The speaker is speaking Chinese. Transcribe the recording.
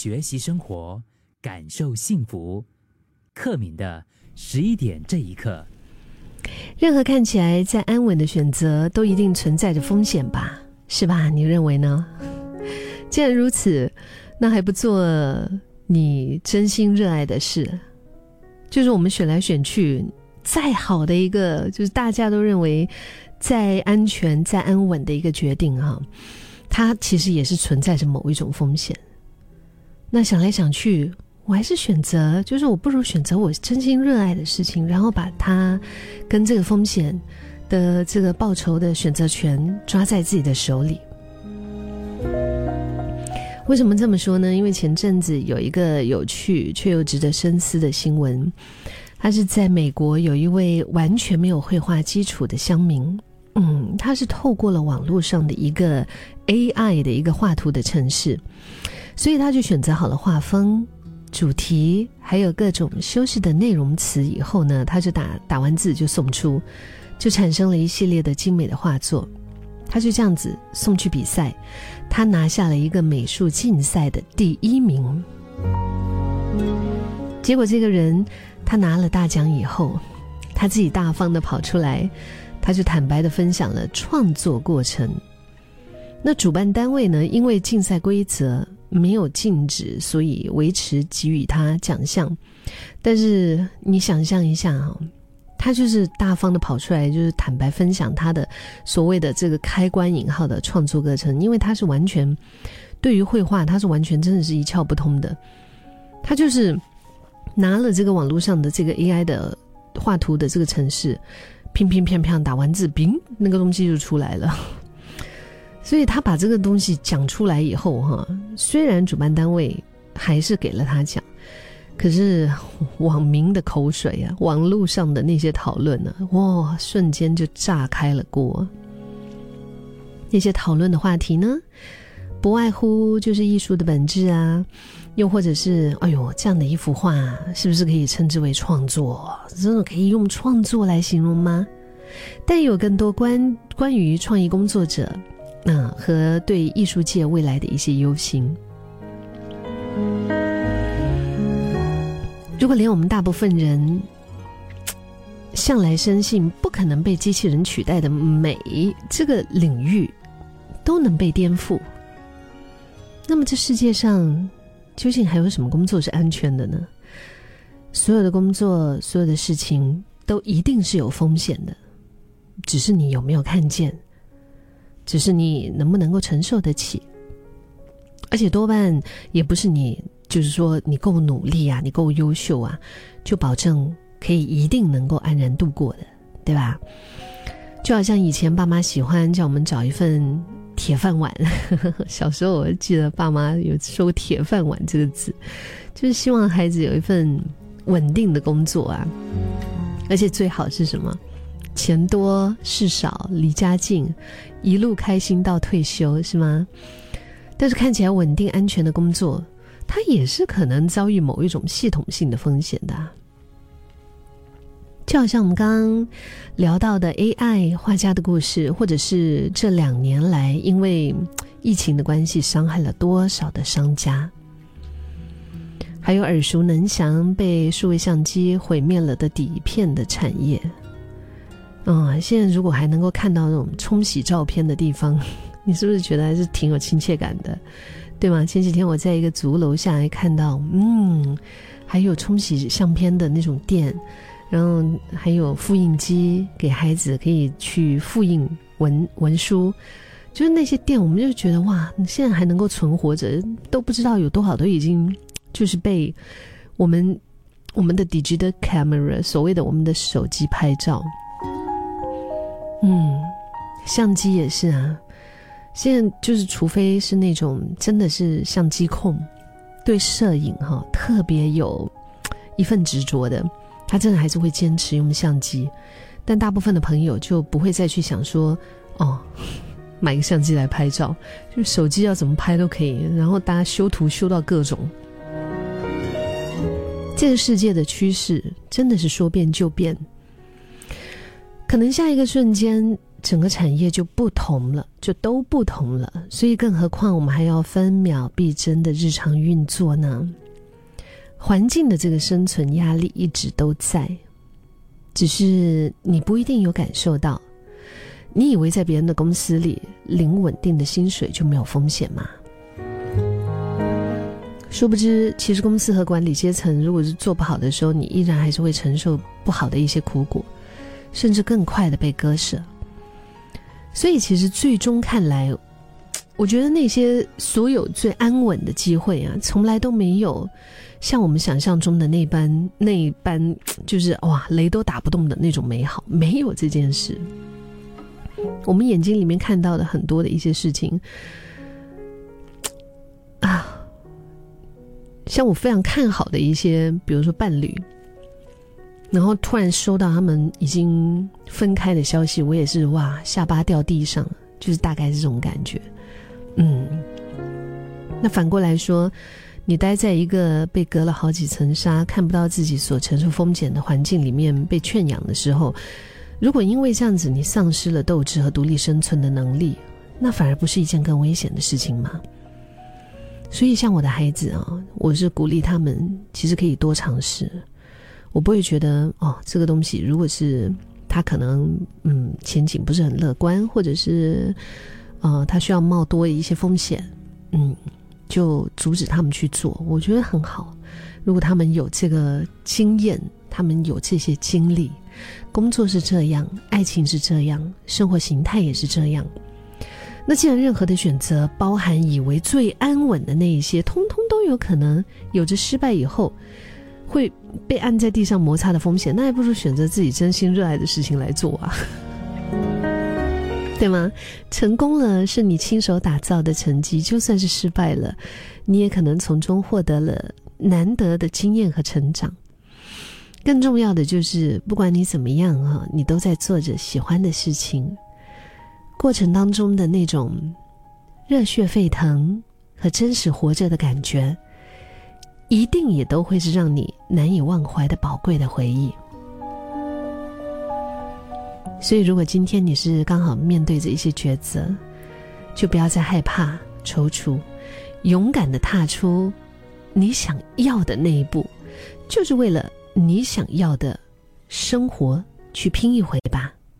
学习生活，感受幸福。克敏的十一点这一刻，任何看起来再安稳的选择，都一定存在着风险吧？是吧？你认为呢？既然如此，那还不做你真心热爱的事？就是我们选来选去，再好的一个，就是大家都认为再安全、再安稳的一个决定啊，它其实也是存在着某一种风险。那想来想去，我还是选择，就是我不如选择我真心热爱的事情，然后把它跟这个风险的这个报酬的选择权抓在自己的手里。为什么这么说呢？因为前阵子有一个有趣却又值得深思的新闻，他是在美国有一位完全没有绘画基础的乡民，嗯，他是透过了网络上的一个 AI 的一个画图的城市。所以他就选择好了画风、主题，还有各种修饰的内容词以后呢，他就打打完字就送出，就产生了一系列的精美的画作。他就这样子送去比赛，他拿下了一个美术竞赛的第一名。结果这个人他拿了大奖以后，他自己大方的跑出来，他就坦白的分享了创作过程。那主办单位呢，因为竞赛规则。没有禁止，所以维持给予他奖项。但是你想象一下啊，他就是大方的跑出来，就是坦白分享他的所谓的这个开关引号的创作过程，因为他是完全对于绘画，他是完全真的是一窍不通的。他就是拿了这个网络上的这个 AI 的画图的这个程式，乒乒乓乓打完字，冰那个东西就出来了。所以他把这个东西讲出来以后，哈，虽然主办单位还是给了他讲，可是网民的口水啊，网络上的那些讨论呢，哇，瞬间就炸开了锅。那些讨论的话题呢，不外乎就是艺术的本质啊，又或者是，哎呦，这样的一幅画是不是可以称之为创作？这种可以用创作来形容吗？但有更多关关于创意工作者。那和对艺术界未来的一些忧心。如果连我们大部分人向来深信不可能被机器人取代的美这个领域都能被颠覆，那么这世界上究竟还有什么工作是安全的呢？所有的工作，所有的事情都一定是有风险的，只是你有没有看见？只是你能不能够承受得起，而且多半也不是你，就是说你够努力啊，你够优秀啊，就保证可以一定能够安然度过的，对吧？就好像以前爸妈喜欢叫我们找一份铁饭碗，呵 呵小时候我记得爸妈有说过“铁饭碗”这个字，就是希望孩子有一份稳定的工作啊，而且最好是什么？钱多事少，离家近，一路开心到退休，是吗？但是看起来稳定安全的工作，它也是可能遭遇某一种系统性的风险的。就好像我们刚刚聊到的 AI 画家的故事，或者是这两年来因为疫情的关系伤害了多少的商家，还有耳熟能详被数位相机毁灭了的底片的产业。嗯，现在如果还能够看到那种冲洗照片的地方，你是不是觉得还是挺有亲切感的，对吗？前几天我在一个族楼下还看到，嗯，还有冲洗相片的那种店，然后还有复印机给孩子可以去复印文文书，就是那些店，我们就觉得哇，现在还能够存活着，都不知道有多少都已经就是被我们我们的 digital camera 所谓的我们的手机拍照。嗯，相机也是啊。现在就是，除非是那种真的是相机控，对摄影哈特别有一份执着的，他真的还是会坚持用相机。但大部分的朋友就不会再去想说，哦，买个相机来拍照，就手机要怎么拍都可以。然后大家修图修到各种，这个世界的趋势真的是说变就变。可能下一个瞬间，整个产业就不同了，就都不同了。所以，更何况我们还要分秒必争的日常运作呢？环境的这个生存压力一直都在，只是你不一定有感受到。你以为在别人的公司里领稳定的薪水就没有风险吗？殊不知，其实公司和管理阶层如果是做不好的时候，你依然还是会承受不好的一些苦果，甚至更快的被割舍。所以，其实最终看来，我觉得那些所有最安稳的机会啊，从来都没有像我们想象中的那般那般，就是哇雷都打不动的那种美好，没有这件事。我们眼睛里面看到的很多的一些事情，啊，像我非常看好的一些，比如说伴侣，然后突然收到他们已经分开的消息，我也是哇，下巴掉地上，就是大概是这种感觉。嗯，那反过来说，你待在一个被隔了好几层纱、看不到自己所承受风险的环境里面被圈养的时候。如果因为这样子你丧失了斗志和独立生存的能力，那反而不是一件更危险的事情吗？所以，像我的孩子啊，我是鼓励他们，其实可以多尝试。我不会觉得哦，这个东西如果是他可能嗯前景不是很乐观，或者是呃他需要冒多一些风险，嗯，就阻止他们去做。我觉得很好。如果他们有这个经验，他们有这些经历。工作是这样，爱情是这样，生活形态也是这样。那既然任何的选择包含以为最安稳的那一些，通通都有可能有着失败以后会被按在地上摩擦的风险，那还不如选择自己真心热爱的事情来做啊，对吗？成功了是你亲手打造的成绩，就算是失败了，你也可能从中获得了难得的经验和成长。更重要的就是，不管你怎么样哈，你都在做着喜欢的事情，过程当中的那种热血沸腾和真实活着的感觉，一定也都会是让你难以忘怀的宝贵的回忆。所以，如果今天你是刚好面对着一些抉择，就不要再害怕、踌躇，勇敢的踏出你想要的那一步，就是为了。你想要的生活，去拼一回吧。